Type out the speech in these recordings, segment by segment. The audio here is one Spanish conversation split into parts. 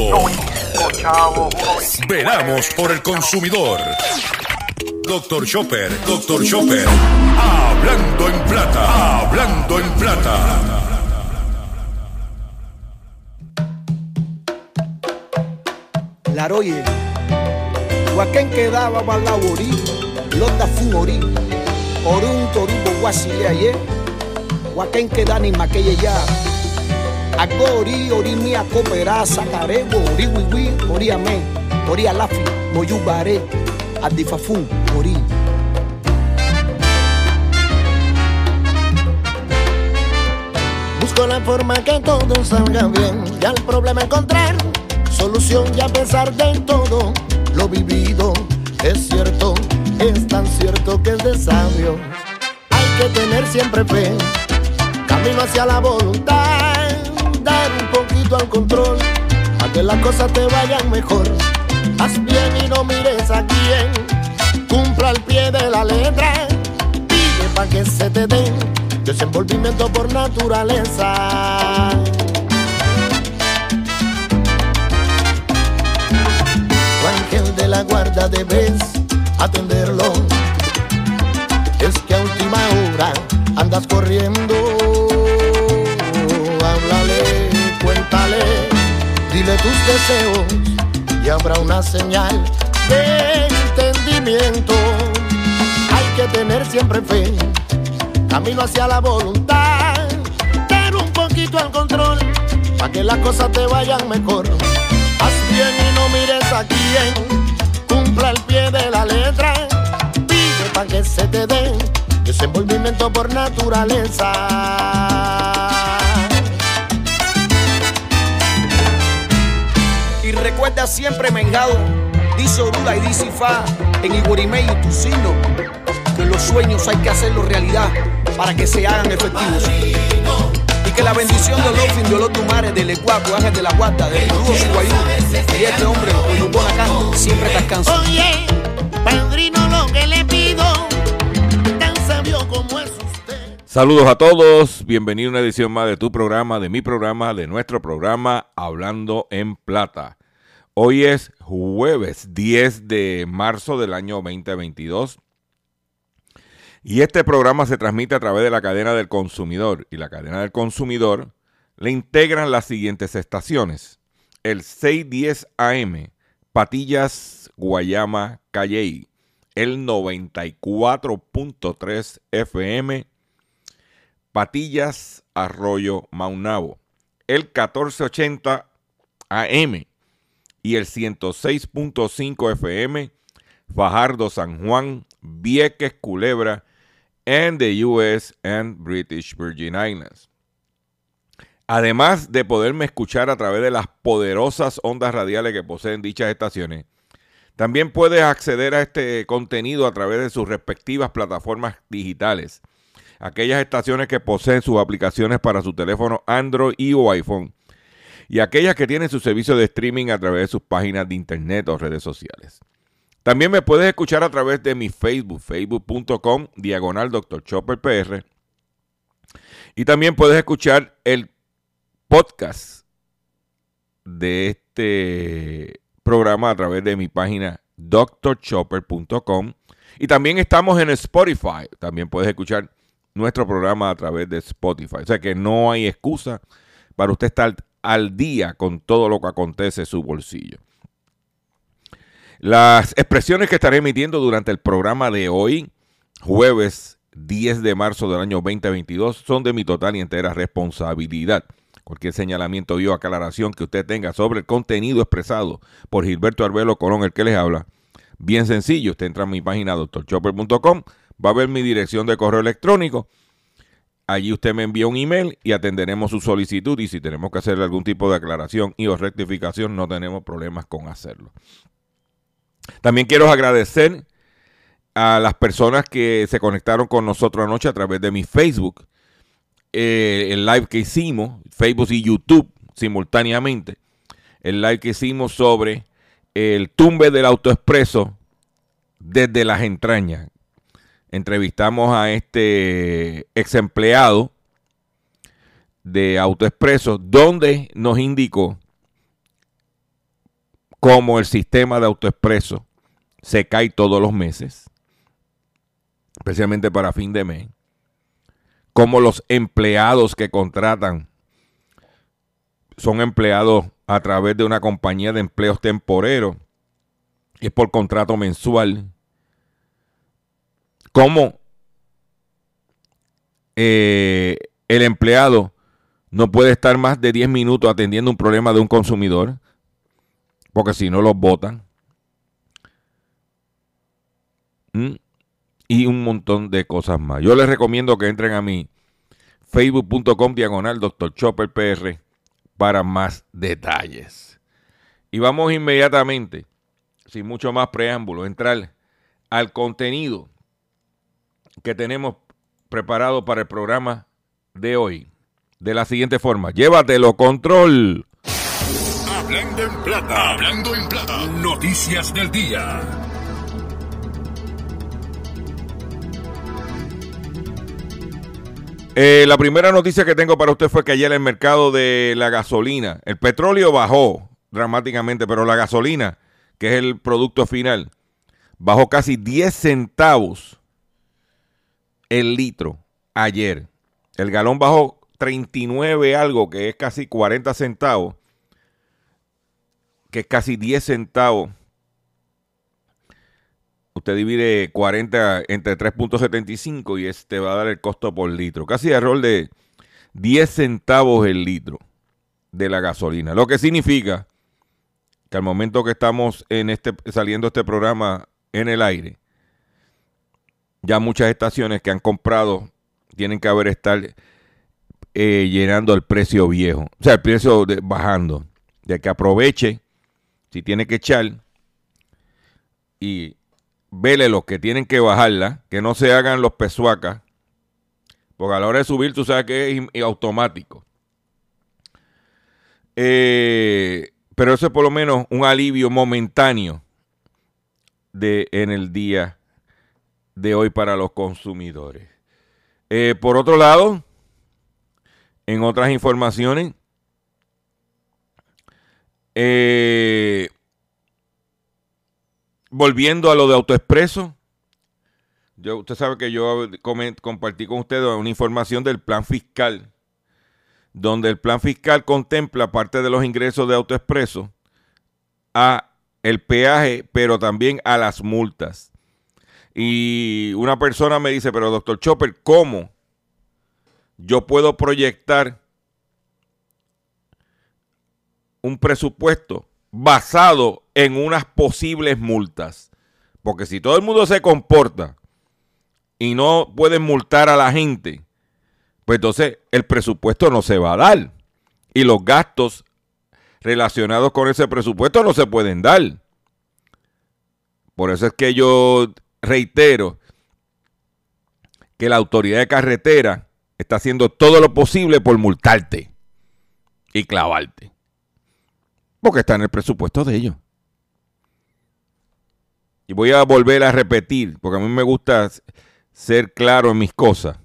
Momento. Veramos por el consumidor. Doctor Chopper, Doctor Chopper. Hablando en plata, hablando en plata. Laroye, Huaquén quedaba balaborí, Londa Fumori, Orun Torubo Guasile ayer, Huaquén quedani maquille ya. Agori, ori mia coopera, sacarebo, ori wiwi, ori amén, ori alafi, moyubare, adifafun, ori. Busco la forma que todo salga bien y al problema encontrar solución y a pesar de todo lo vivido es cierto, es tan cierto que es de sabio. Hay que tener siempre fe, camino hacia la voluntad, al control, a que las cosas te vayan mejor. Haz bien y no mires a quién, cumpla al pie de la letra, pide para que se te den desenvolvimiento por naturaleza. Tu ángel de la guarda debes atenderlo. Es que a última hora andas corriendo. Háblale, cuéntale, dile tus deseos y habrá una señal de entendimiento. Hay que tener siempre fe camino hacia la voluntad, dar un poquito al control, para que las cosas te vayan mejor. Haz bien y no mires a quién, cumpla el pie de la letra, pide para que se te dé desenvolvimiento por naturaleza. Recuerda siempre, Mengado, dice Orula y dice Fa, en Iguarimey y Tucino, que los sueños hay que hacerlos realidad para que se hagan efectivos. Y que la bendición de Olofin, de Olotumare, del Ecuaco, Ángel de la Guata, del Rudo Guayú, y este hombre, Oyumbonacán, siempre descansa. Oye, padrino, lo que le pido, tan sabio como es usted. Saludos a todos, bienvenido a una edición más de tu programa, de mi programa, de nuestro programa Hablando en Plata. Hoy es jueves 10 de marzo del año 2022 y este programa se transmite a través de la cadena del consumidor y la cadena del consumidor le integran las siguientes estaciones. El 610 AM, Patillas, Guayama, Calley. El 94.3 FM, Patillas, Arroyo, Maunabo. El 1480 AM y el 106.5 FM, Fajardo, San Juan, Vieques, Culebra, and the US and British Virgin Islands. Además de poderme escuchar a través de las poderosas ondas radiales que poseen dichas estaciones, también puedes acceder a este contenido a través de sus respectivas plataformas digitales. Aquellas estaciones que poseen sus aplicaciones para su teléfono Android y o iPhone. Y aquellas que tienen su servicio de streaming a través de sus páginas de internet o redes sociales. También me puedes escuchar a través de mi Facebook, facebook.com, diagonal Dr. Chopper PR. Y también puedes escuchar el podcast de este programa a través de mi página drchopper.com. Y también estamos en Spotify. También puedes escuchar nuestro programa a través de Spotify. O sea que no hay excusa para usted estar al día con todo lo que acontece en su bolsillo. Las expresiones que estaré emitiendo durante el programa de hoy, jueves 10 de marzo del año 2022, son de mi total y entera responsabilidad. Cualquier señalamiento o aclaración que usted tenga sobre el contenido expresado por Gilberto Arbelo Colón, el que les habla, bien sencillo, usted entra a mi página doctorchopper.com, va a ver mi dirección de correo electrónico, allí usted me envía un email y atenderemos su solicitud y si tenemos que hacerle algún tipo de aclaración y o rectificación, no tenemos problemas con hacerlo. También quiero agradecer a las personas que se conectaron con nosotros anoche a través de mi Facebook, eh, el live que hicimos, Facebook y YouTube simultáneamente, el live que hicimos sobre el tumbe del autoexpreso desde las entrañas. Entrevistamos a este ex empleado de AutoExpreso, donde nos indicó como el sistema de autoexpreso se cae todos los meses, especialmente para fin de mes, como los empleados que contratan son empleados a través de una compañía de empleos temporeros, es por contrato mensual, como eh, el empleado no puede estar más de 10 minutos atendiendo un problema de un consumidor, porque si no los votan. ¿Mm? Y un montón de cosas más. Yo les recomiendo que entren a mi facebook.com diagonal Dr. Chopper PR para más detalles. Y vamos inmediatamente, sin mucho más preámbulo, entrar al contenido que tenemos preparado para el programa de hoy. De la siguiente forma, llévatelo control. Hablando en plata, hablando en plata, noticias del día. Eh, la primera noticia que tengo para usted fue que ayer el mercado de la gasolina, el petróleo bajó dramáticamente, pero la gasolina, que es el producto final, bajó casi 10 centavos el litro ayer. El galón bajó 39 algo, que es casi 40 centavos, que es casi 10 centavos usted divide 40 entre 3.75 y este va a dar el costo por litro. Casi error de 10 centavos el litro de la gasolina. Lo que significa que al momento que estamos en este, saliendo este programa en el aire, ya muchas estaciones que han comprado tienen que haber estar eh, llenando el precio viejo. O sea, el precio bajando. De que aproveche, si tiene que echar, y vele los que tienen que bajarla, que no se hagan los pesuacas, porque a la hora de subir tú sabes que es automático. Eh, pero eso es por lo menos un alivio momentáneo de, en el día de hoy para los consumidores. Eh, por otro lado, en otras informaciones, eh, volviendo a lo de AutoExpreso, yo, usted sabe que yo compartí con ustedes una información del plan fiscal, donde el plan fiscal contempla parte de los ingresos de AutoExpreso a el peaje, pero también a las multas. Y una persona me dice, pero doctor Chopper, ¿cómo yo puedo proyectar un presupuesto basado en unas posibles multas. Porque si todo el mundo se comporta y no pueden multar a la gente, pues entonces el presupuesto no se va a dar. Y los gastos relacionados con ese presupuesto no se pueden dar. Por eso es que yo reitero que la autoridad de carretera está haciendo todo lo posible por multarte y clavarte. Porque está en el presupuesto de ellos. Y voy a volver a repetir, porque a mí me gusta ser claro en mis cosas.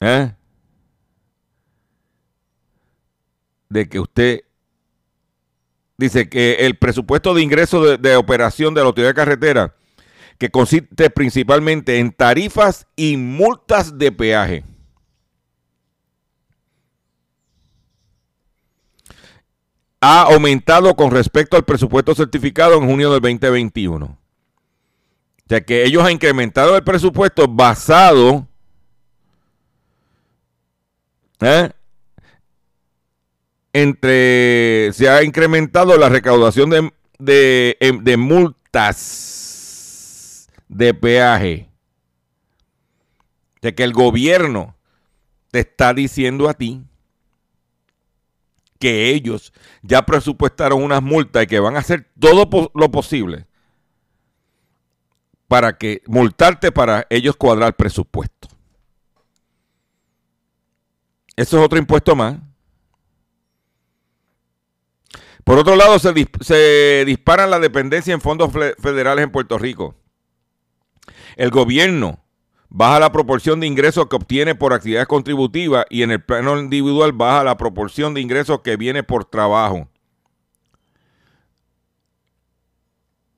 ¿Eh? De que usted dice que el presupuesto de ingreso de, de, operación de la autoridad de carretera, que consiste principalmente en tarifas y multas de peaje. ha aumentado con respecto al presupuesto certificado en junio del 2021. O sea que ellos han incrementado el presupuesto basado ¿eh? entre se ha incrementado la recaudación de, de, em, de multas de peaje. Sea que el gobierno te está diciendo a ti que ellos ya presupuestaron unas multas y que van a hacer todo lo posible para que multarte para ellos cuadrar presupuesto. Eso es otro impuesto más. Por otro lado, se, se disparan la dependencia en fondos federales en Puerto Rico. El gobierno baja la proporción de ingresos que obtiene por actividades contributivas y en el plano individual baja la proporción de ingresos que viene por trabajo.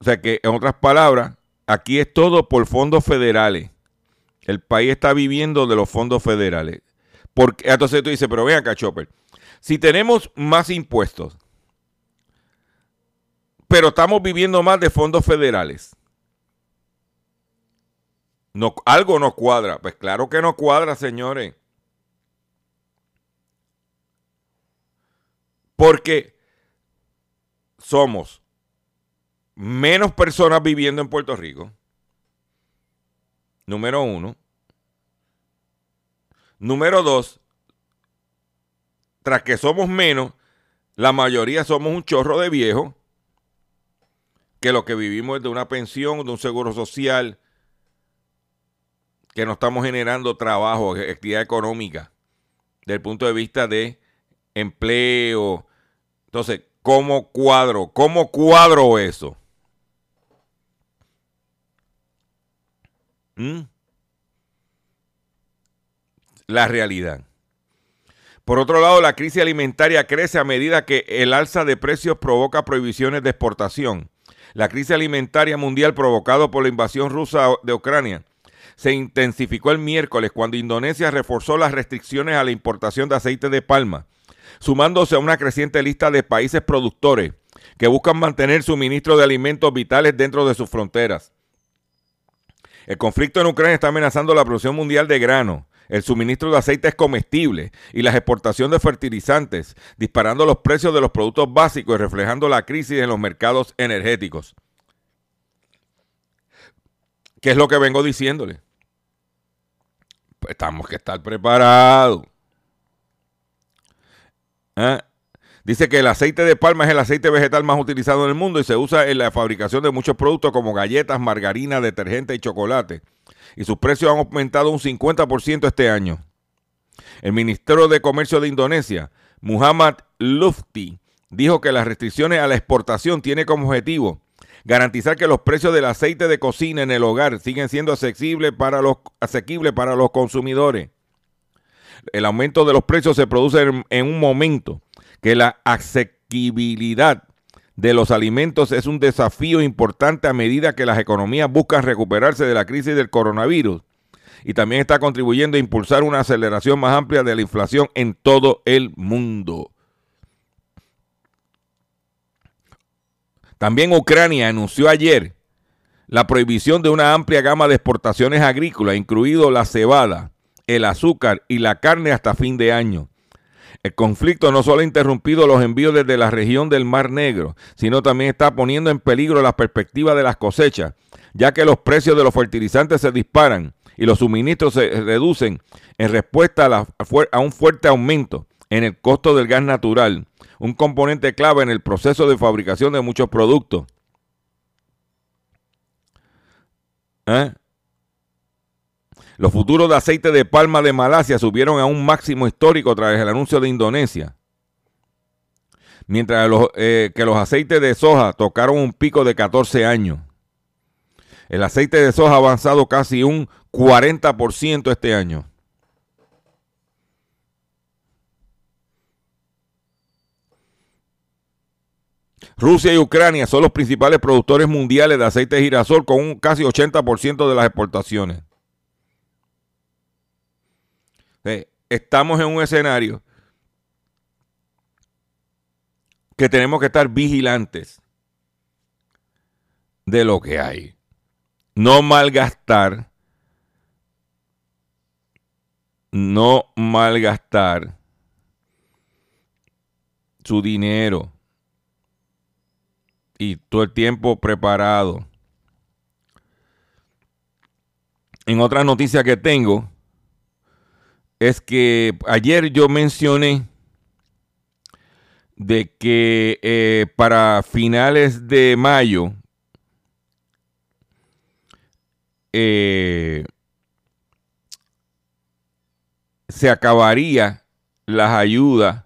O sea que, en otras palabras, aquí es todo por fondos federales. El país está viviendo de los fondos federales. Porque, entonces tú dices, pero ven acá, Chopper. Si tenemos más impuestos, pero estamos viviendo más de fondos federales. No, algo no cuadra. Pues claro que no cuadra, señores. Porque somos menos personas viviendo en Puerto Rico. Número uno. Número dos, tras que somos menos, la mayoría somos un chorro de viejos que lo que vivimos es de una pensión, de un seguro social, que no estamos generando trabajo, actividad económica, desde el punto de vista de empleo. Entonces, ¿cómo cuadro? ¿Cómo cuadro eso? ¿Mm? La realidad. Por otro lado, la crisis alimentaria crece a medida que el alza de precios provoca prohibiciones de exportación la crisis alimentaria mundial provocada por la invasión rusa de Ucrania se intensificó el miércoles cuando Indonesia reforzó las restricciones a la importación de aceite de palma, sumándose a una creciente lista de países productores que buscan mantener suministro de alimentos vitales dentro de sus fronteras. El conflicto en Ucrania está amenazando la producción mundial de grano, el suministro de aceites comestibles y la exportación de fertilizantes, disparando los precios de los productos básicos y reflejando la crisis en los mercados energéticos. ¿Qué es lo que vengo diciéndole? Estamos que estar preparados. ¿Ah? Dice que el aceite de palma es el aceite vegetal más utilizado en el mundo y se usa en la fabricación de muchos productos como galletas, margarina, detergente y chocolate y sus precios han aumentado un 50% este año. El Ministerio de Comercio de Indonesia, Muhammad Lufti, dijo que las restricciones a la exportación tienen como objetivo garantizar que los precios del aceite de cocina en el hogar siguen siendo asequibles para los, asequibles para los consumidores. El aumento de los precios se produce en, en un momento que la asequibilidad de los alimentos es un desafío importante a medida que las economías buscan recuperarse de la crisis del coronavirus y también está contribuyendo a impulsar una aceleración más amplia de la inflación en todo el mundo. También Ucrania anunció ayer la prohibición de una amplia gama de exportaciones agrícolas, incluido la cebada, el azúcar y la carne hasta fin de año. El conflicto no solo ha interrumpido los envíos desde la región del Mar Negro, sino también está poniendo en peligro la perspectiva de las cosechas, ya que los precios de los fertilizantes se disparan y los suministros se reducen en respuesta a, un fuerte aumento en el costo del gas natural, un componente clave en el proceso de fabricación de muchos productos. ¿Eh? Los futuros de aceite de palma de Malasia subieron a un máximo histórico tras el anuncio de Indonesia. Mientras eh, que los aceites de soja tocaron un pico de 14 años. El aceite de soja ha avanzado casi un 40% este año. Rusia y Ucrania son los principales productores mundiales de aceite de girasol con un casi 80% de las exportaciones. estamos en un escenario que tenemos que estar vigilantes de lo que hay. No malgastar, no malgastar su dinero y todo el tiempo preparado. En otra noticia que tengo, es que ayer yo mencioné de que eh, para finales de mayo eh, se acabaría las ayudas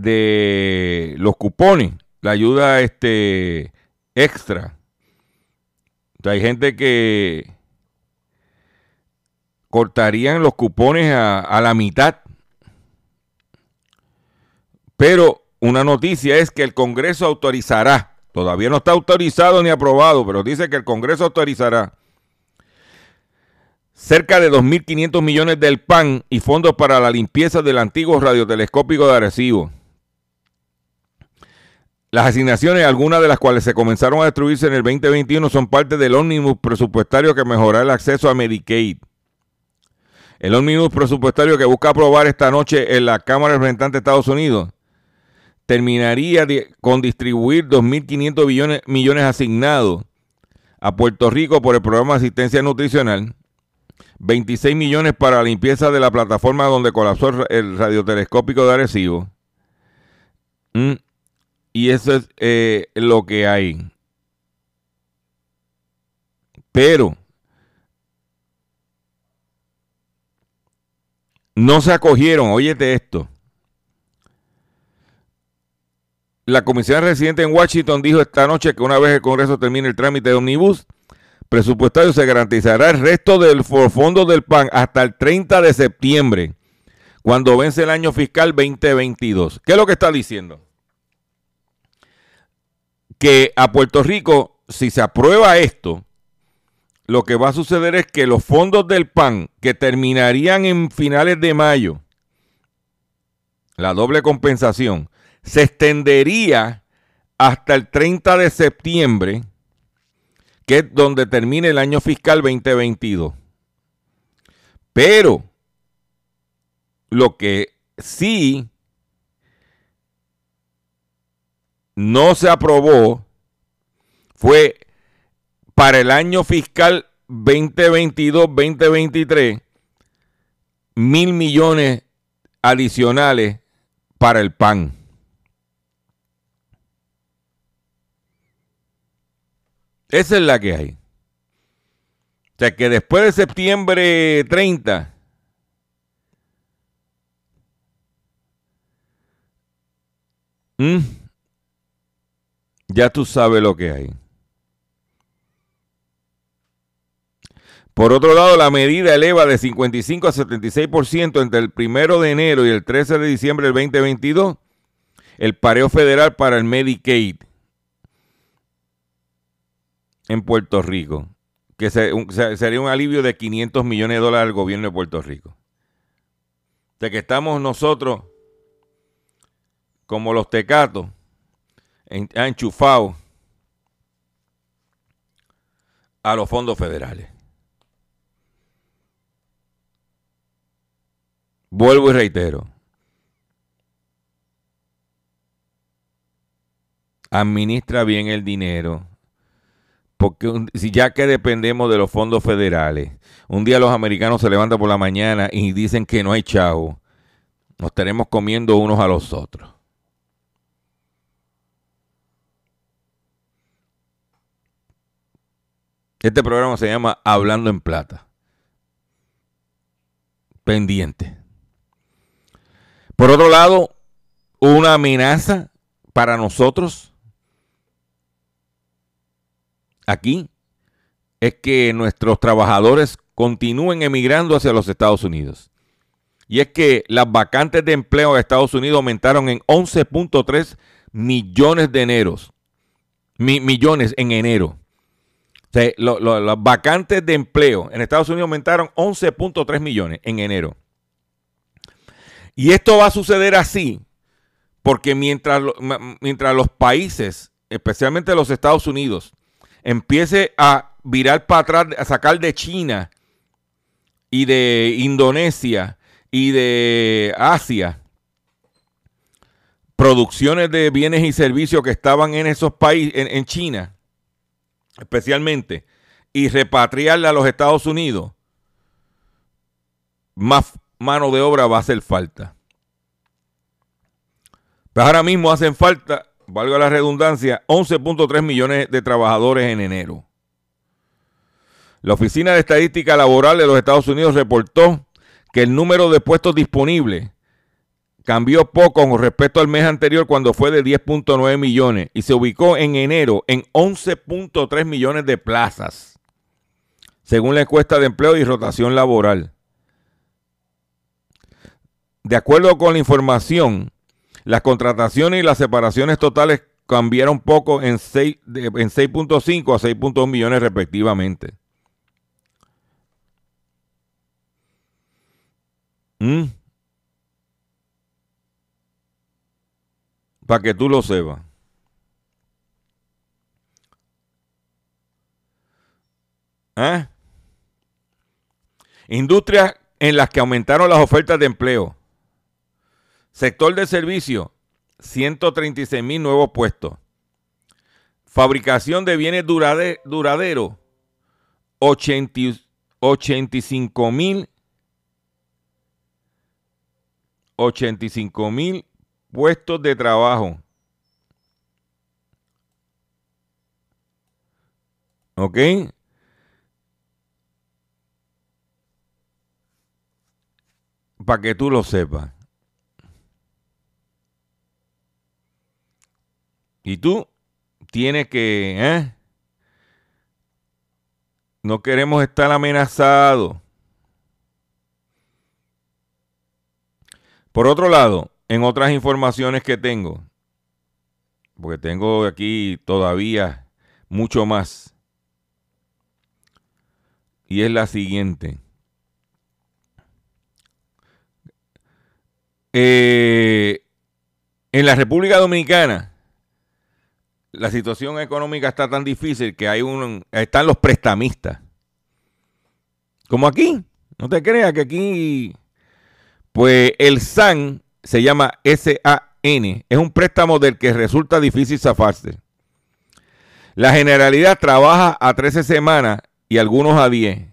de los cupones, la ayuda este extra. hay gente que cortarían los cupones a, la mitad. Pero una noticia es que el Congreso autorizará, todavía no está autorizado ni aprobado, pero dice que el Congreso autorizará cerca de 2.500 millones del PAN y fondos para la limpieza del antiguo radiotelescópico de Arecibo. Las asignaciones, algunas de las cuales se comenzaron a destruirse en el 2021, son parte del ómnibus presupuestario que mejorará el acceso a Medicaid. El ómnibus presupuestario que busca aprobar esta noche en la Cámara de Representantes de Estados Unidos terminaría con distribuir 2.500 millones, asignados a Puerto Rico por el programa de asistencia nutricional, 26 millones para la limpieza de la plataforma donde colapsó el radiotelescópico de Arecibo. Y eso es eh, lo que hay. Pero no se acogieron, óyete esto. La comisión residente en Washington dijo esta noche que una vez el Congreso termine el trámite de omnibus presupuestario se garantizará el resto del fondo del PAN hasta el 30 de septiembre, cuando vence el año fiscal 2022. ¿Qué es lo que está diciendo? Que a Puerto Rico, si se aprueba esto, lo que va a suceder es que los fondos del PAN, que terminarían en finales de mayo, la doble compensación, se extendería hasta el 30 de septiembre, que es donde termine el año fiscal 2022. Pero lo que sí no se aprobó fue para el año fiscal 2022-2023 mil millones adicionales para el PAN. Esa es la que hay. O sea que después de septiembre 30, ya tú sabes lo que hay. Por otro lado, la medida eleva de 55 a 76% entre el primero de enero y el 13 de diciembre del 2022 el pareo federal para el Medicaid en Puerto Rico, que sería un alivio de 500 millones de dólares al gobierno de Puerto Rico. De que estamos nosotros, como los tecatos, enchufados a los fondos federales. Vuelvo y reitero. Administra bien el dinero. Porque si ya que dependemos de los fondos federales, un día los americanos se levantan por la mañana y dicen que no hay chavo, nos estaremos comiendo unos a los otros. Este programa se llama Hablando en Plata. Pendiente. Por otro lado, una amenaza para nosotros aquí es que nuestros trabajadores continúen emigrando hacia los Estados Unidos. Y es que las vacantes de empleo de Estados Unidos aumentaron en 11.3 millones de eneros. millones en enero. O las vacantes de empleo en Estados Unidos aumentaron 11.3 millones en enero. Y esto va a suceder así porque mientras, mientras los países, especialmente los Estados Unidos, empiece a virar para atrás, a sacar de China y de Indonesia y de Asia producciones de bienes y servicios que estaban en esos países, en China, especialmente, y repatriarla a los Estados Unidos, más mano de obra va a hacer falta. Pero ahora mismo hacen falta, valga la redundancia, 11.3 millones de trabajadores en enero. La Oficina de Estadística Laboral de los Estados Unidos reportó que el número de puestos disponibles cambió poco con respecto al mes anterior cuando fue de 10.9 millones y se ubicó en enero en 11.3 millones de plazas, según la encuesta de empleo y rotación laboral. De acuerdo con la información, Las contrataciones y las separaciones totales cambiaron poco en 6.5 a 6.2 millones respectivamente. ¿Mm? Para que tú lo sepas. ¿Eh? Industrias en las que aumentaron las ofertas de empleo. Sector de servicio, 136 mil nuevos puestos. Fabricación de bienes duraderos, 85 mil 85 mil puestos de trabajo. ¿Ok? Para que tú lo sepas. Y tú tienes que, ¿eh? No queremos estar amenazados. Por otro lado, en otras informaciones que tengo, porque tengo aquí todavía mucho más, y es la siguiente. Eh, en la República Dominicana, la situación económica está tan difícil que hay un, están los prestamistas. Como aquí. No te creas que aquí, pues el SAN se llama SAN. Es un préstamo del que resulta difícil zafarse. La generalidad trabaja a 13 semanas y algunos a 10.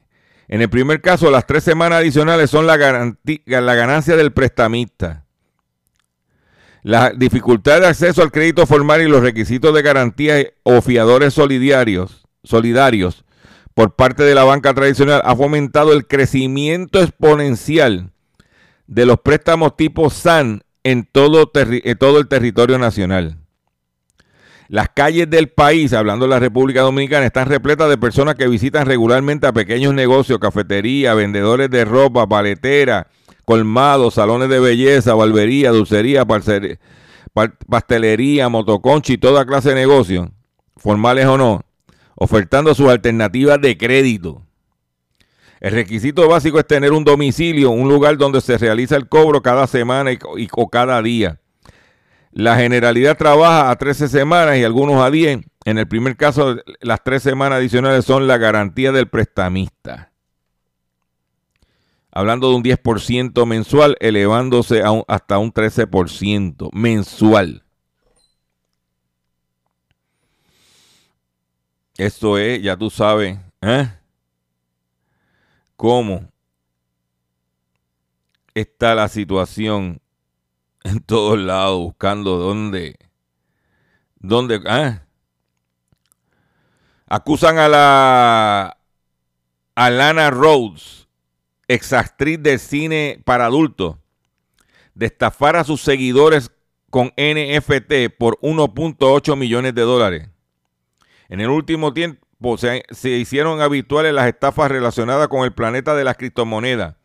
En el primer caso, las tres semanas adicionales son la, la ganancia del prestamista. La dificultad de acceso al crédito formal y los requisitos de garantía o fiadores solidarios, solidarios por parte de la banca tradicional ha fomentado el crecimiento exponencial de los préstamos tipo SAN en todo, el territorio nacional. Las calles del país, hablando de la República Dominicana, están repletas de personas que visitan regularmente a pequeños negocios, cafeterías, vendedores de ropa, paleteras, colmados, salones de belleza, barbería, dulcería, pastelería, motoconchi y toda clase de negocios, formales o no, ofertando sus alternativas de crédito. El requisito básico es tener un domicilio, un lugar donde se realiza el cobro cada semana y, o cada día. La generalidad trabaja a 13 semanas y algunos a 10. En el primer caso, las tres semanas adicionales son la garantía del prestamista hablando de un 10% mensual, elevándose hasta un 13% mensual. Esto es, ya tú sabes, ¿eh? Cómo está la situación en todos lados, buscando dónde, dónde, ¿eh? acusan a la a Lana Rhodes exactriz de cine para adultos, de estafar a sus seguidores con NFT por 1.8 millones de dólares. En el último tiempo se, se, hicieron habituales las estafas relacionadas con el planeta de las criptomonedas.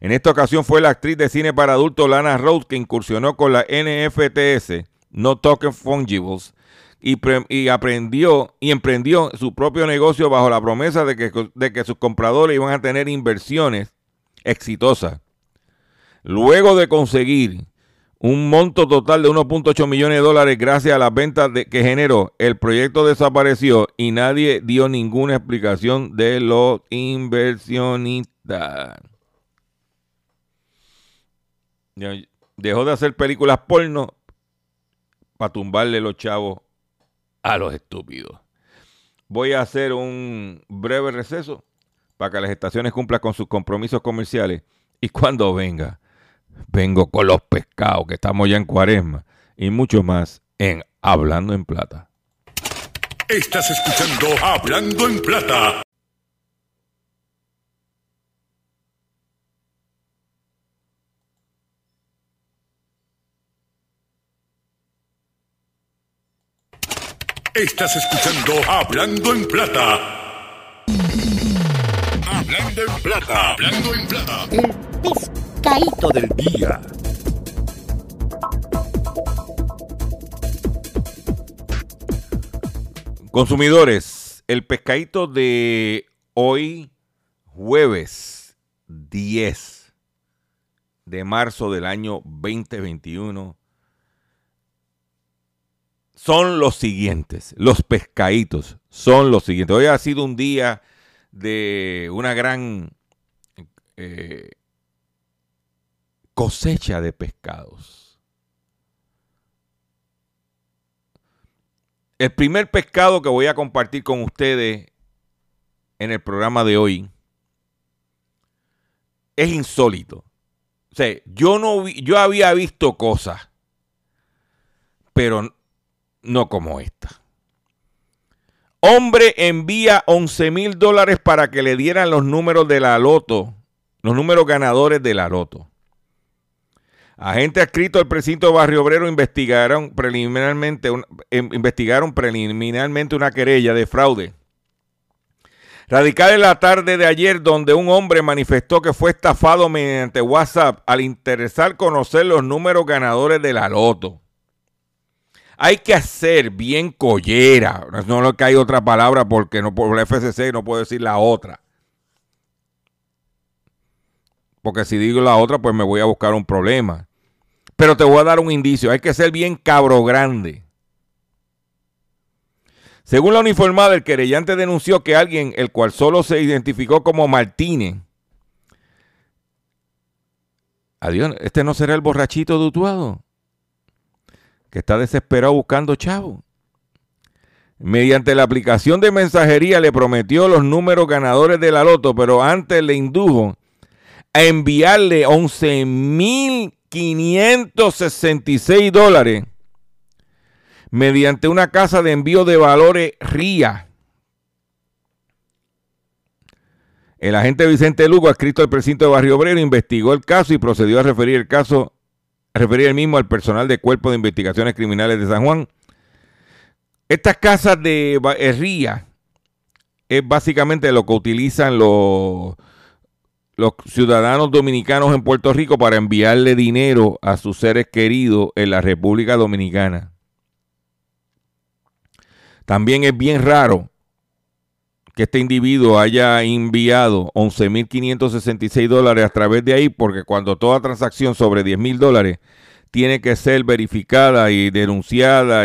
En esta ocasión fue la actriz de cine para adultos Lana Rhodes que incursionó con la NFTS, No Token Fungibles, y, aprendió y emprendió su propio negocio bajo la promesa de que, de que sus compradores iban a tener inversiones exitosas. Luego de conseguir un monto total de 1.8 millones de dólares gracias a las ventas que generó, el proyecto desapareció y nadie dio ninguna explicación de los inversionistas. Dejó de hacer películas porno para tumbarle los chavos a los estúpidos. Voy a hacer un breve receso para que las estaciones cumplan con sus compromisos comerciales. Y cuando venga, vengo con los pescados, que estamos ya en cuaresma, y mucho más en Hablando en Plata. Estás escuchando Hablando en Plata. Estás escuchando Hablando en Plata. Hablando en Plata. Hablando en Plata mercadito del día. Consumidores, el pescadito de hoy, jueves 10 de marzo del año 2021, son los siguientes. Los pescaditos son los siguientes. Hoy ha sido un día de una gran eh, cosecha de pescados. El primer pescado que voy a compartir con ustedes en el programa de hoy es insólito. O sea, yo no yo había visto cosas, pero no como esta. Hombre envía 11 mil dólares para que le dieran los números de la loto, los números ganadores de la loto. Agentes adscritos al precinto Barrio Obrero investigaron preliminarmente, em, investigaron preliminarmente una querella de fraude. Radical en la tarde de ayer, donde un hombre manifestó que fue estafado mediante WhatsApp al interesar conocer los números ganadores de la loto. Hay que hacer bien collera. No lo que hay otra palabra porque no por el FCC no puedo decir la otra. Porque si digo la otra, pues me voy a buscar un problema. Pero te voy a dar un indicio. Hay que ser bien cabro grande. Según la uniformada, el querellante denunció que alguien, el cual solo se identificó como Martínez, adiós, este no será el borrachito dutuado, que está desesperado buscando chavo. Mediante la aplicación de mensajería le prometió los números ganadores de la loto, pero antes le indujo a enviarle 11.566 dólares mediante una casa de envío de valores RIA. El agente Vicente Lugo, adscrito al precinto de Barrio Obrero, investigó el caso y procedió a referir el caso, a referir el mismo al personal del Cuerpo de Investigaciones Criminales de San Juan. Estas casas de RIA es básicamente lo que utilizan los los ciudadanos dominicanos en Puerto Rico para enviarle dinero a sus seres queridos en la República Dominicana. También es bien raro que este individuo haya enviado 11.566 dólares a través de ahí, porque cuando toda transacción sobre 10.000 dólares tiene que ser verificada y denunciada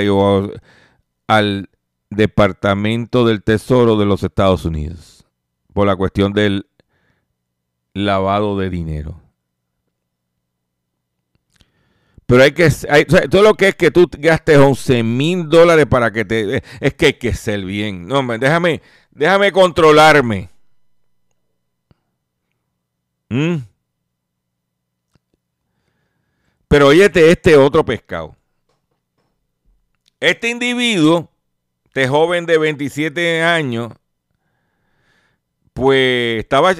al Departamento del Tesoro de los Estados Unidos por la cuestión del lavado de dinero. Pero hay que, todo lo que es que tú gastes 11 mil dólares para que te, es que hay que ser bien. No, déjame, déjame controlarme. ¿Mm? Pero óyete este otro pescado. Este individuo, este joven de 27 años, pues estaba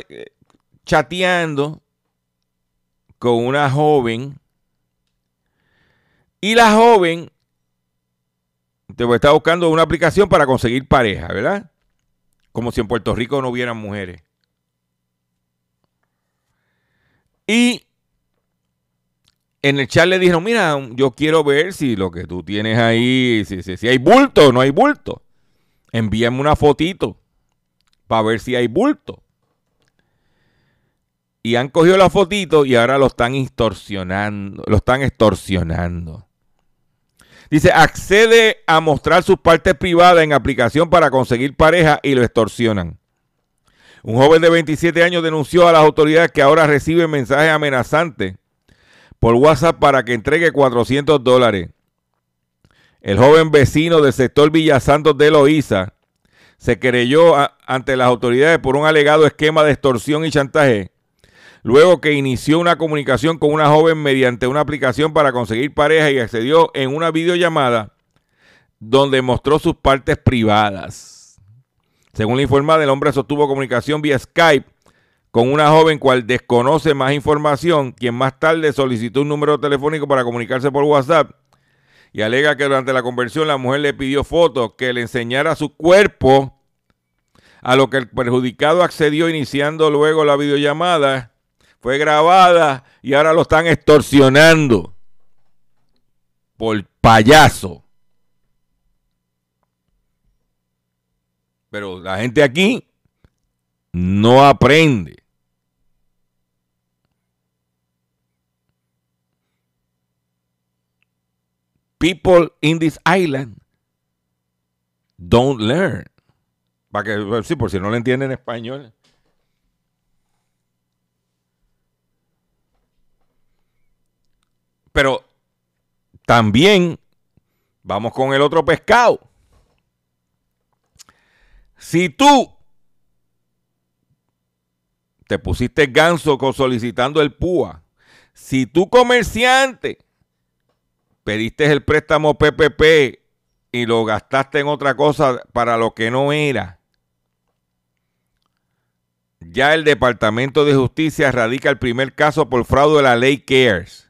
chateando con una joven y la joven te está buscando una aplicación para conseguir pareja, ¿verdad? Como si en Puerto Rico no hubieran mujeres. Y en el chat le dijeron, mira, yo quiero ver si lo que tú tienes ahí, si, si hay bulto o no hay bulto. Envíame una fotito para ver si hay bulto y han cogido la fotito y ahora lo están extorsionando, lo están extorsionando. Dice, accede a mostrar sus partes privadas en aplicación para conseguir pareja y lo extorsionan. Un joven de 27 años denunció a las autoridades que ahora recibe mensajes amenazantes por WhatsApp para que entregue 400 dólares. El joven vecino del sector Villa Santos de Loíza se querelló ante las autoridades por un alegado esquema de extorsión y chantaje luego que inició una comunicación con una joven mediante una aplicación para conseguir pareja y accedió en una videollamada donde mostró sus partes privadas. Según la informada, el hombre sostuvo comunicación vía Skype con una joven cual desconoce más información, quien más tarde solicitó un número telefónico para comunicarse por WhatsApp y alega que durante la conversión la mujer le pidió fotos que le enseñara su cuerpo, a lo que el perjudicado accedió iniciando luego la videollamada fue grabada y ahora lo están extorsionando por payaso. Pero la gente aquí no aprende. People in this island don't learn. Para que, sí, por si no lo entienden en español. Pero también vamos con el otro pescado. Si tú te pusiste ganso solicitando el PUA, si tú comerciante pediste el préstamo PPP y lo gastaste en otra cosa para lo que no era, ya el Departamento de Justicia radica el primer caso por fraude de la ley CARES.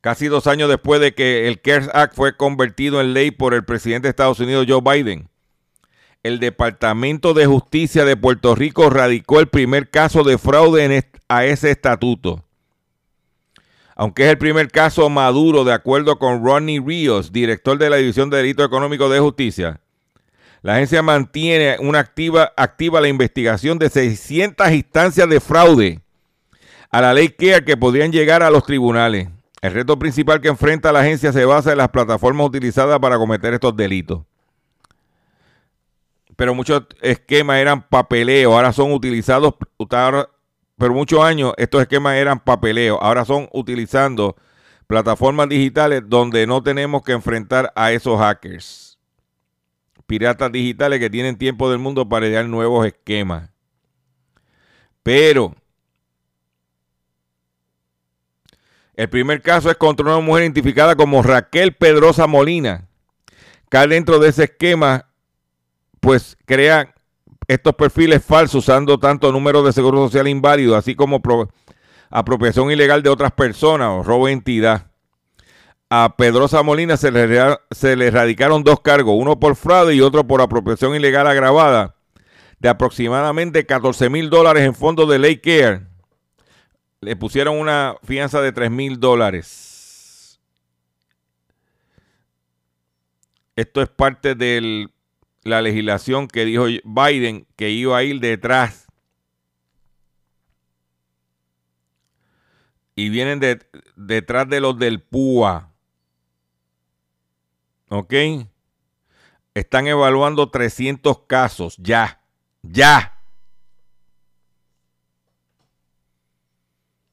Casi dos años después de que el CARES Act fue convertido en ley por el presidente de Estados Unidos, Joe Biden, el Departamento de Justicia de Puerto Rico radicó el primer caso de fraude a ese estatuto. Aunque es el primer caso maduro, de acuerdo con Ronnie Ríos, director de la División de Delitos Económicos de Justicia, la agencia mantiene una activa, activa la investigación de 600 instancias de fraude a la ley CARE que podrían llegar a los tribunales. El reto principal que enfrenta la agencia se basa en las plataformas utilizadas para cometer estos delitos. Pero muchos esquemas eran papeleo, ahora son utilizados, pero muchos años estos esquemas eran papeleo, ahora son utilizando plataformas digitales donde no tenemos que enfrentar a esos hackers. Piratas digitales que tienen tiempo del mundo para idear nuevos esquemas. Pero El primer caso es contra una mujer identificada como Raquel Pedrosa Molina. Cae dentro de ese esquema, pues crea estos perfiles falsos usando tanto números de seguro social inválido, así como apropiación ilegal de otras personas o robo de entidad. A Pedrosa Molina se le, se le erradicaron dos cargos, uno por fraude y otro por apropiación ilegal agravada, de aproximadamente 14 mil dólares en fondos de ley care le pusieron una fianza de 3 mil dólares. Esto es parte de la legislación que dijo Biden que iba a ir detrás. Y vienen detrás de los del PUA. ¿Ok? Están evaluando 300 casos. Ya. Ya.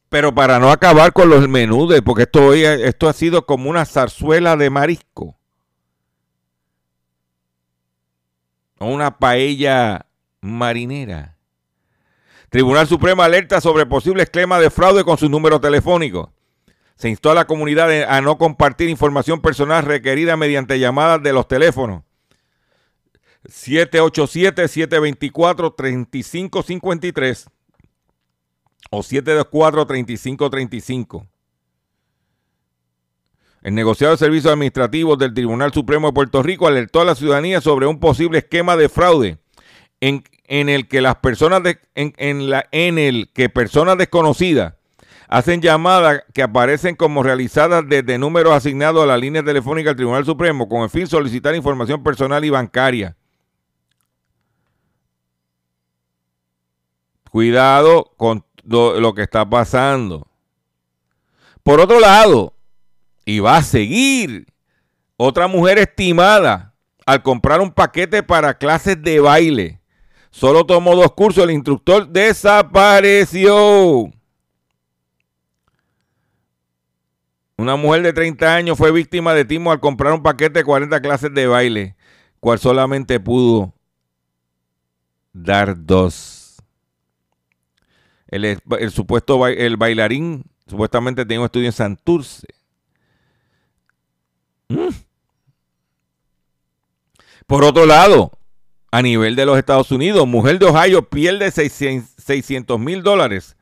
Pero para no acabar con los menudes, porque esto, esto ha sido como una zarzuela de marisco. O una paella marinera. Tribunal Supremo alerta sobre posible esquema de fraude con su número telefónico. Se instó a la comunidad a no compartir información personal requerida mediante llamadas de los teléfonos 787-724-3553 o 724-3535. El negociado de servicios administrativos del Tribunal Supremo de Puerto Rico alertó a la ciudadanía sobre un posible esquema de fraude en, el que las personas en, la, en el que personas desconocidas hacen llamadas que aparecen como realizadas desde números asignados a la línea telefónica del Tribunal Supremo con el fin de solicitar información personal y bancaria. Cuidado con lo, que está pasando. Por otro lado, y va a seguir, otra mujer estimada al comprar un paquete para clases de baile. Solo tomó dos cursos, el instructor desapareció. Una mujer de 30 años fue víctima de timo al comprar un paquete de 40 clases de baile, cual solamente pudo dar dos. El, supuesto el bailarín supuestamente tiene un estudio en Santurce. Mm. Por otro lado, a nivel de los Estados Unidos, mujer de Ohio pierde 600 mil dólares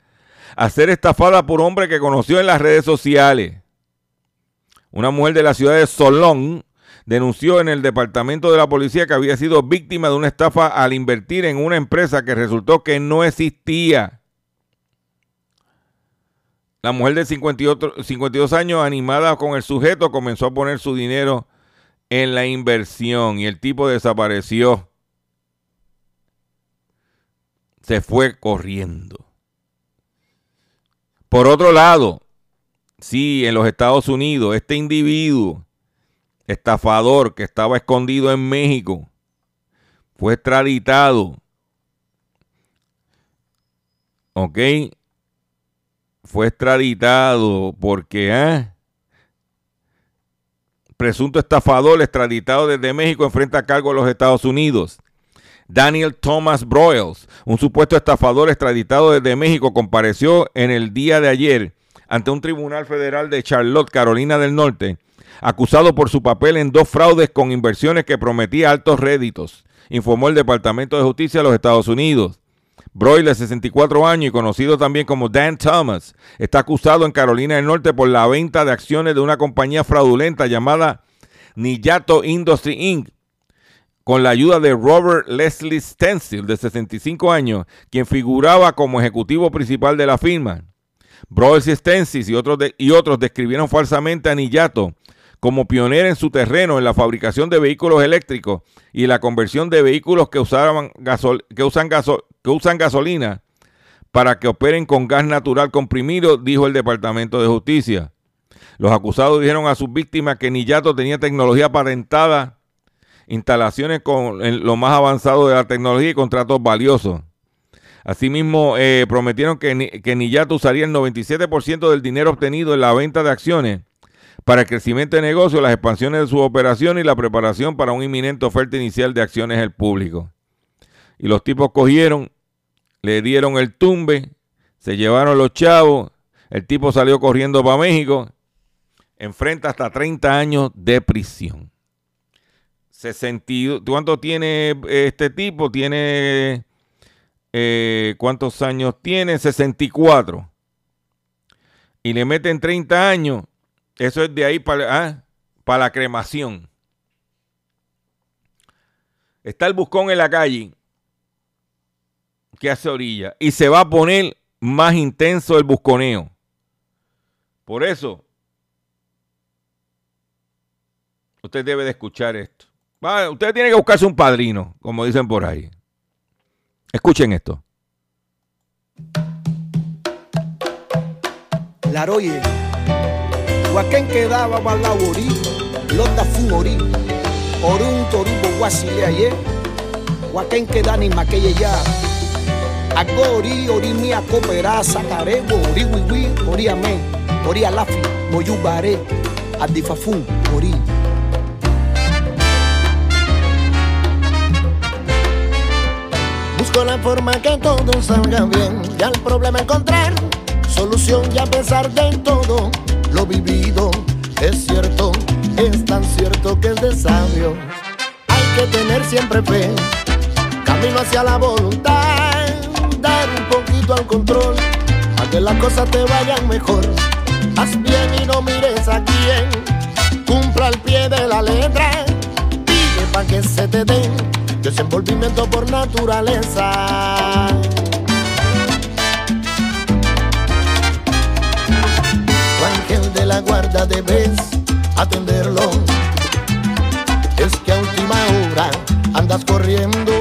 a ser estafada por hombre que conoció en las redes sociales. Una mujer de la ciudad de Solón denunció en el departamento de la policía que había sido víctima de una estafa al invertir en una empresa que resultó que no existía. La mujer de 52 años, animada con el sujeto, comenzó a poner su dinero en la inversión y el tipo desapareció. Se fue corriendo. Por otro lado, sí, en los Estados Unidos, este individuo estafador que estaba escondido en México fue extraditado. ¿Ok? Fue extraditado porque, ¿eh? presunto estafador extraditado desde México enfrenta cargo a los Estados Unidos. Daniel Thomas Broyles, un supuesto estafador extraditado desde México, compareció en el día de ayer ante un tribunal federal de Charlotte, Carolina del Norte, acusado por su papel en dos fraudes con inversiones que prometía altos réditos, informó el Departamento de Justicia de los Estados Unidos. Broyle, de 64 años y conocido también como Dan Thomas, está acusado en Carolina del Norte por la venta de acciones de una compañía fraudulenta llamada Niyato Industry Inc., con la ayuda de Robert Leslie Stencil, de 65 años, quien figuraba como ejecutivo principal de la firma. Broyles y Stencil y otros, y otros describieron falsamente a Niyato como pionera en su terreno en la fabricación de vehículos eléctricos y la conversión de vehículos que, usaban que, usan que usan gasolina para que operen con gas natural comprimido, dijo el Departamento de Justicia. Los acusados dijeron a sus víctimas que Niyato tenía tecnología patentada, instalaciones con lo más avanzado de la tecnología y contratos valiosos. Asimismo, eh, prometieron que, que Niyato usaría el 97% del dinero obtenido en la venta de acciones para el crecimiento de negocio, las expansiones de su operación y la preparación para un inminente oferta inicial de acciones al público. Y los tipos cogieron, le dieron el tumbe, se llevaron los chavos, el tipo salió corriendo para México, enfrenta hasta 30 años de prisión. 62, ¿Cuánto tiene este tipo? Tiene... Eh, ¿Cuántos años tiene? 64. Y le meten 30 años eso es de ahí para, ah, para la cremación. Está el buscón en la calle que hace orilla y se va a poner más intenso el busconeo. Por eso, usted debe de escuchar esto. usted tiene que buscarse un padrino, como dicen por ahí. Escuchen esto. Laroye Waken quedaba balawori, londa fumori, orun torubo wasile aye, waken quedani makeye ya. Agori ori mi akopera sakarebo, ori wiwi, ori ame, ori alafi, moyubare, adifafun, ori. Busco la forma que todo salga bien, ya el problema encontrar solución y a pesar de todo lo vivido es cierto, es tan cierto que es de sabio. Hay que tener siempre fe, camino hacia la voluntad, dar un poquito al control, a que las cosas te vayan mejor. Haz bien y no mires a quién, cumpla al pie de la letra, pide para que se te den desenvolvimiento por naturaleza. La guarda debes atenderlo. Es que a última hora andas corriendo.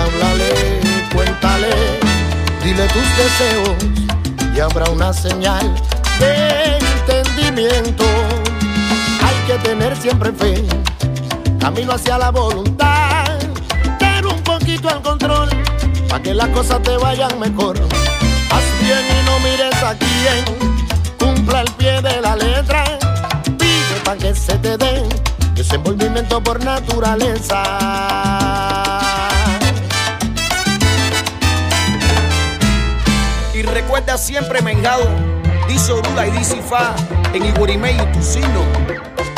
Háblale, cuéntale, dile tus deseos y habrá una señal de entendimiento. Hay que tener siempre fe, camino hacia la voluntad, dar un poquito al control, para que las cosas te vayan mejor. Haz bien y no mires a quién pie de la letra. Pide para que se te dé desenvolvimiento por naturaleza. Y recuerda siempre, Mengado, dice Orula y dice Fa en Iguarimé y tu signo,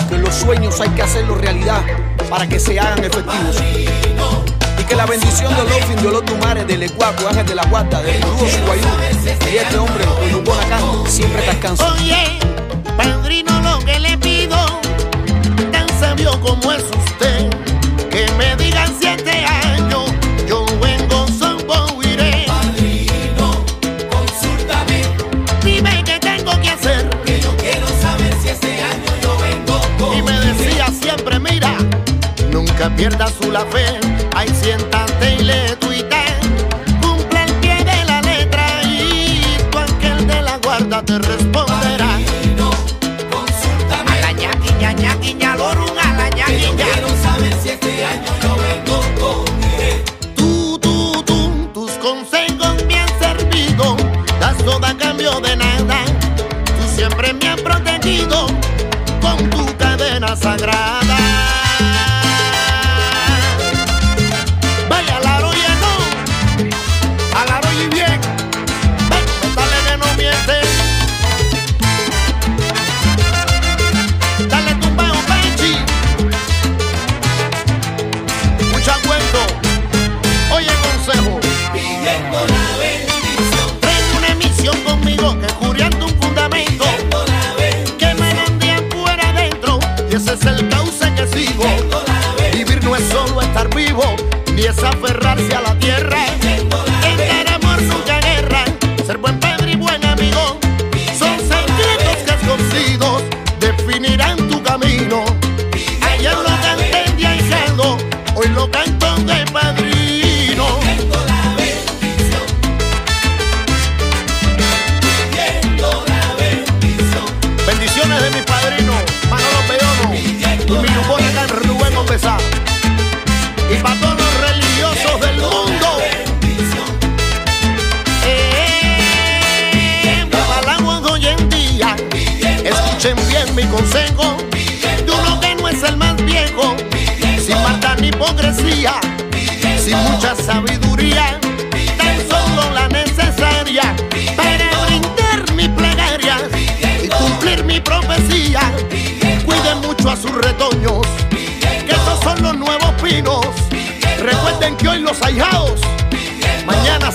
que los sueños hay que hacerlos realidad para que se hagan efectivos. Y que la bendición de los de los Tumares, del Ecuador, Ángel de la Guata, del Burú, Guayú, y este hombre, Uyubona acá, siempre descansa. Oye, padrino, lo que le pido, tan sabio como es usted, que me digan siete años, yo vengo solo iré. Padrino, consúltame. Dime qué tengo que hacer. Que yo quiero saber si este año yo vengo con. nunca pierdas su la fe. Ahí siéntate y le tuita. Cumple el pie de la letra y tu ángel de la guarda te responderá. Padrino, consúltame. A la ñaqui, ña, ñaqui, ña, lorun, a la ñaqui, yo quiero saber si este año yo vengo con iré. Tú, tú, tú, tus consejos me han servido, das todo a cambio de nada. Tú siempre me has protegido con tu cadena sagrada.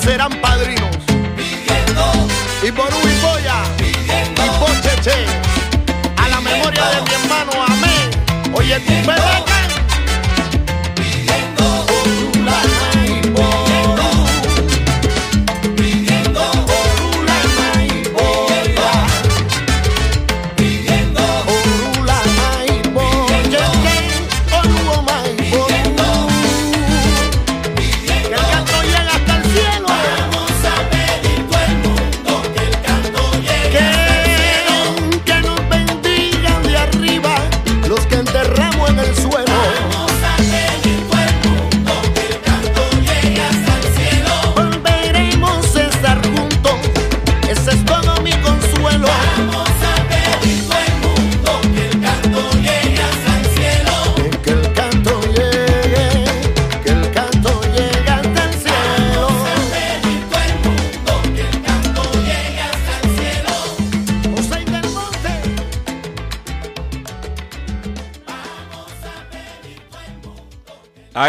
Serán padrinos. Y por y polla, y por cheche, a la memoria de mi hermano Amén. Oye, tu pedaca.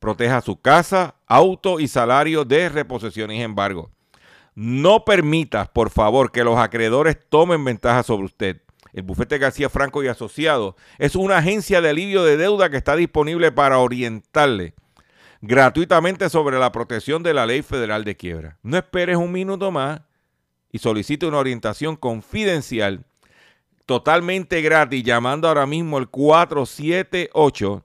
Proteja su casa, auto y salario de reposición y embargo. No permitas, por favor, que los acreedores tomen ventaja sobre usted. El bufete García Franco y Asociados es una agencia de alivio de deuda que está disponible para orientarle gratuitamente sobre la protección de la ley federal de quiebra. No esperes un minuto más y solicite una orientación confidencial totalmente gratis llamando ahora mismo al 478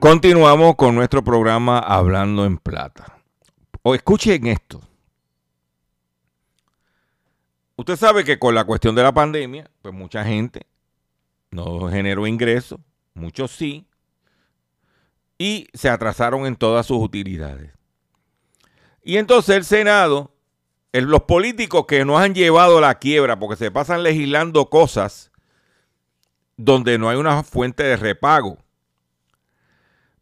Continuamos con nuestro programa Hablando en Plata. O escuchen esto. Usted sabe que con la cuestión de la pandemia, pues mucha gente no generó ingresos, muchos sí, y se atrasaron en todas sus utilidades. Y entonces el Senado, los políticos que nos han llevado a la quiebra porque se pasan legislando cosas donde no hay una fuente de repago.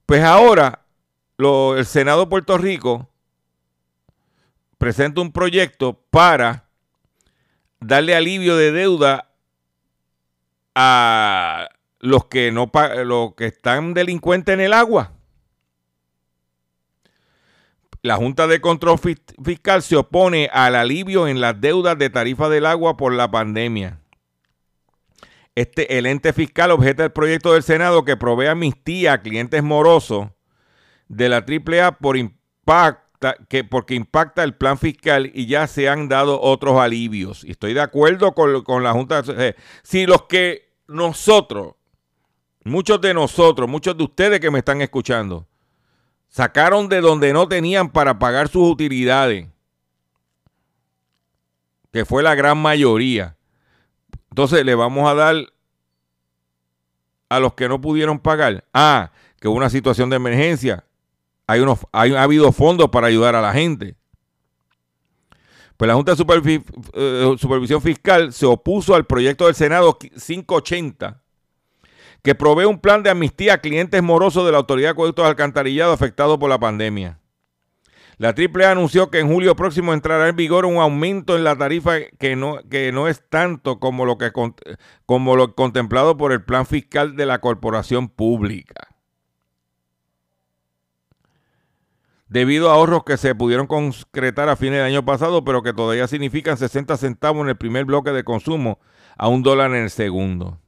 Pues ahora lo- el Senado de Puerto Rico presenta un proyecto para darle alivio de deuda a los que no los que están delincuentes en el agua. La Junta de Control Fis- Fiscal se opone al alivio en las deudas de tarifa del agua por la pandemia. Este, el ente fiscal objeta el proyecto del Senado que provee amnistía a clientes morosos de la AAA por impacta, que, porque impacta el plan fiscal y ya se han dado otros alivios. Y estoy de acuerdo con, con la Junta. eh, Si los que nosotros, muchos de nosotros, muchos de ustedes que me están escuchando, sacaron de donde no tenían para pagar sus utilidades, que fue la gran mayoría. Entonces le vamos a dar a los que no pudieron pagar. Ah, que una situación de emergencia. Hay unos, ha habido fondos para ayudar a la gente. Pues la Junta de eh, Supervisión Fiscal se opuso al proyecto del Senado 580 que provee un plan de amnistía a clientes morosos de la Autoridad de Acueductos Alcantarillados afectados por la pandemia. La AAA anunció que en julio próximo entrará en vigor un aumento en la tarifa que no, que no es tanto como lo, que, como lo contemplado por el plan fiscal de la corporación pública. Debido a ahorros que se pudieron concretar a fines del año pasado, pero que todavía significan 60 centavos en el primer bloque de consumo a un dólar en el segundo.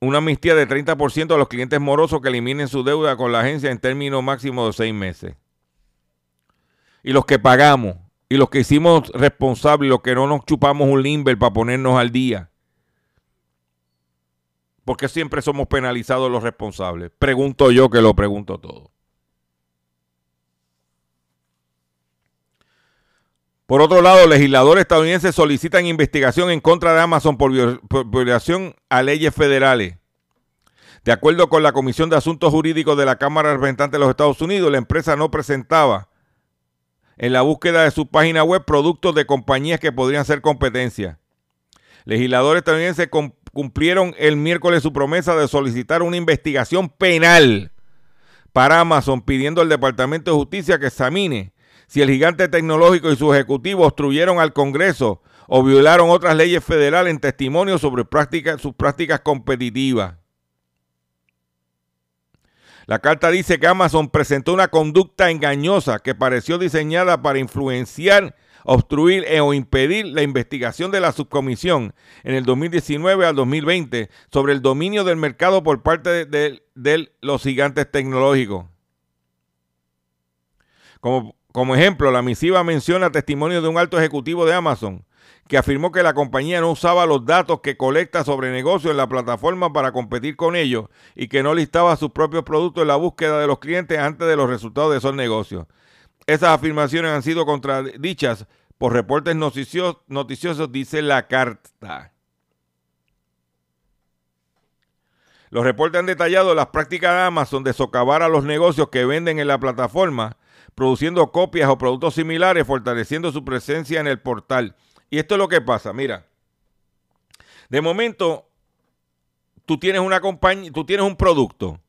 Una amnistía de 30% a los clientes morosos que eliminen su deuda con la agencia en término máximo de seis meses. Y los que pagamos, y los que hicimos responsables, los que no nos chupamos un limber para ponernos al día. Porque siempre somos penalizados los responsables. Pregunto yo que lo pregunto todo. Por otro lado, legisladores estadounidenses solicitan investigación en contra de Amazon por, viol- por violación a leyes federales. De acuerdo con la Comisión de Asuntos Jurídicos de la Cámara de Representantes de los Estados Unidos, la empresa no presentaba en la búsqueda de su página web productos de compañías que podrían ser competencia. Legisladores estadounidenses cum- cumplieron el miércoles su promesa de solicitar una investigación penal para Amazon, pidiendo al Departamento de Justicia que examine si el gigante tecnológico y su ejecutivo obstruyeron al Congreso o violaron otras leyes federales en testimonio sobre sus prácticas competitivas. La carta dice que Amazon presentó una conducta engañosa que pareció diseñada para influenciar, obstruir e- o impedir la investigación de la subcomisión en el 2019 al 2020 sobre el dominio del mercado por parte de- de los gigantes tecnológicos. Como, como ejemplo, la misiva menciona testimonio de un alto ejecutivo de Amazon que afirmó que la compañía no usaba los datos que colecta sobre negocios en la plataforma para competir con ellos y que no listaba sus propios productos en la búsqueda de los clientes antes de los resultados de esos negocios. Esas afirmaciones han sido contradichas por reportes noticiosos, noticiosos dice la carta. Los reportes han detallado las prácticas de Amazon de socavar a los negocios que venden en la plataforma, produciendo copias o productos similares, fortaleciendo su presencia en el portal. Y esto es lo que pasa, mira. De momento, tú tienes una compañía, tú tienes un producto.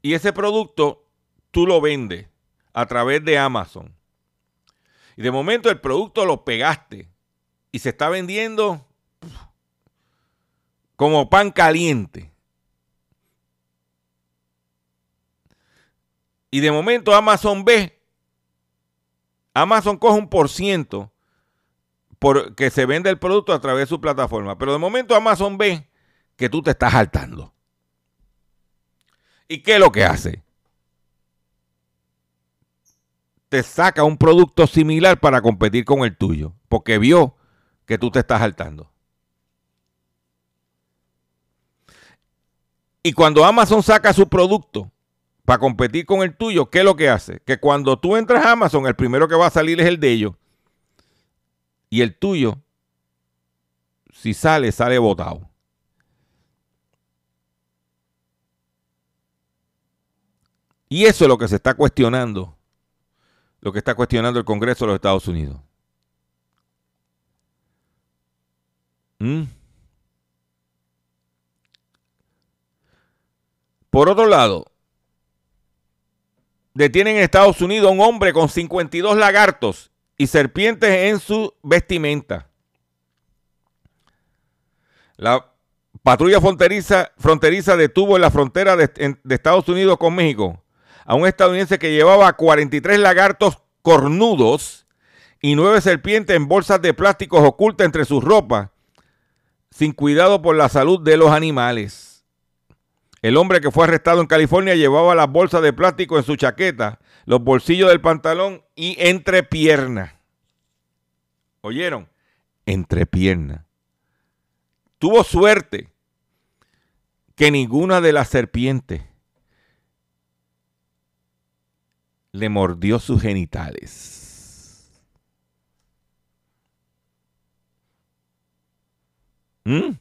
Y ese producto tú lo vendes a través de Amazon. Y de momento el producto lo pegaste y se está vendiendo como pan caliente. Y de momento Amazon ve, Amazon coge un por ciento por que se vende el producto a través de su plataforma. Pero de momento Amazon ve que tú te estás saltando. ¿Y qué es lo que hace? Te saca un producto similar para competir con el tuyo, porque vio que tú te estás saltando. Y cuando Amazon saca su producto para competir con el tuyo, ¿qué es lo que hace? Que cuando tú entras a Amazon, el primero que va a salir es el de ellos. Y el tuyo, si sale, sale botado. Y eso es lo que se está cuestionando, lo que está cuestionando el Congreso de los Estados Unidos. ¿Mm? Por otro lado, detienen en Estados Unidos a un hombre con 52 lagartos y serpientes en su vestimenta. La patrulla fronteriza, detuvo en la frontera de Estados Unidos con México a un estadounidense que llevaba 43 lagartos cornudos y nueve serpientes en bolsas de plásticos ocultas entre sus ropas, sin cuidado por la salud de los animales. El hombre que fue arrestado en California llevaba las bolsas de plástico en su chaqueta, los bolsillos del pantalón y entre piernas. ¿Oyeron? Entre piernas. Tuvo suerte que ninguna de las serpientes le mordió sus genitales. ¿Mm?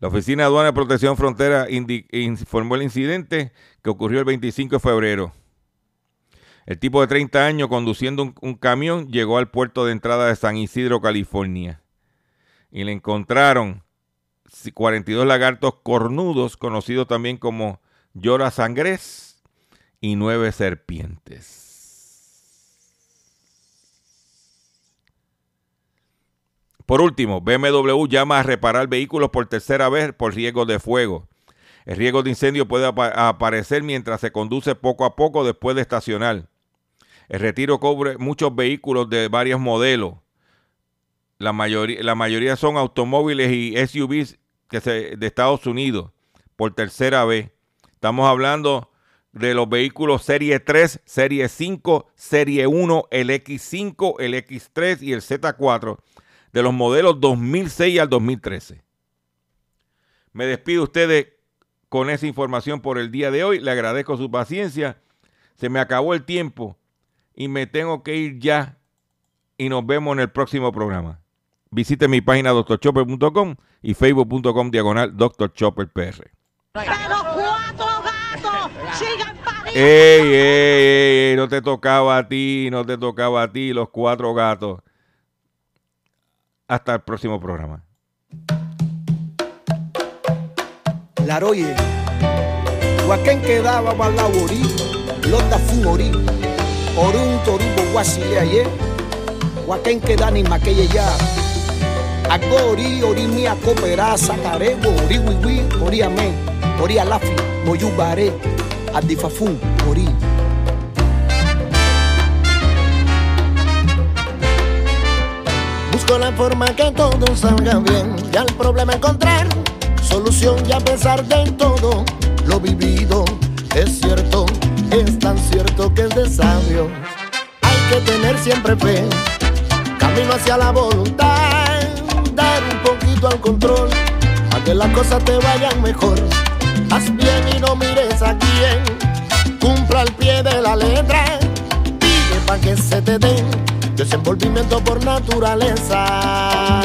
La Oficina de Aduana y Protección Frontera informó el incidente que ocurrió el 25 de febrero. El tipo de 30 años conduciendo un, un camión llegó al puerto de entrada de San Isidro, California. Y le encontraron si- 42 lagartos cornudos, conocidos también como llora sangres, y nueve serpientes. Por último, BMW llama a reparar vehículos por tercera vez por riesgo de fuego. El riesgo de incendio puede apa- aparecer mientras se conduce poco a poco después de estacionar. El retiro cubre muchos vehículos de varios modelos. La mayoría, la mayoría son automóviles y SUVs que se, de Estados Unidos por tercera vez. Estamos hablando de los vehículos Serie 3, Serie 5, Serie 1, el X5, el X3 y el Z4 de los modelos 2006 al 2013. Me despido de ustedes con esa información por el día de hoy. Le agradezco su paciencia. Se me acabó el tiempo y me tengo que ir ya. Y nos vemos en el próximo programa. Visite mi página drchopper.com y facebook.com diagonal drchopperpr. Ey, ey, ey, no te tocaba a ti, no te tocaba a ti, los cuatro gatos. Hasta el próximo programa. Laroye, Huacán quedaba balaurí, Lota Fumori, Orun Toribo Guasile ayer, Huacán queda ni maquille ya. Agori, ori mia coopera, sacarebo, ori wiwi, ori amén, ori alafi, moyubare, adifafun, ori. Busco la forma que todo salga bien y al problema encontrar solución y a pesar de todo lo vivido es cierto, es tan cierto que es de sabio. Hay que tener siempre fe, camino hacia la voluntad, dar un poquito al control, a que las cosas te vayan mejor. Haz bien y no mires a quién, cumpla al pie de la letra, pide pa' que se te den desenvolvimiento por naturaleza.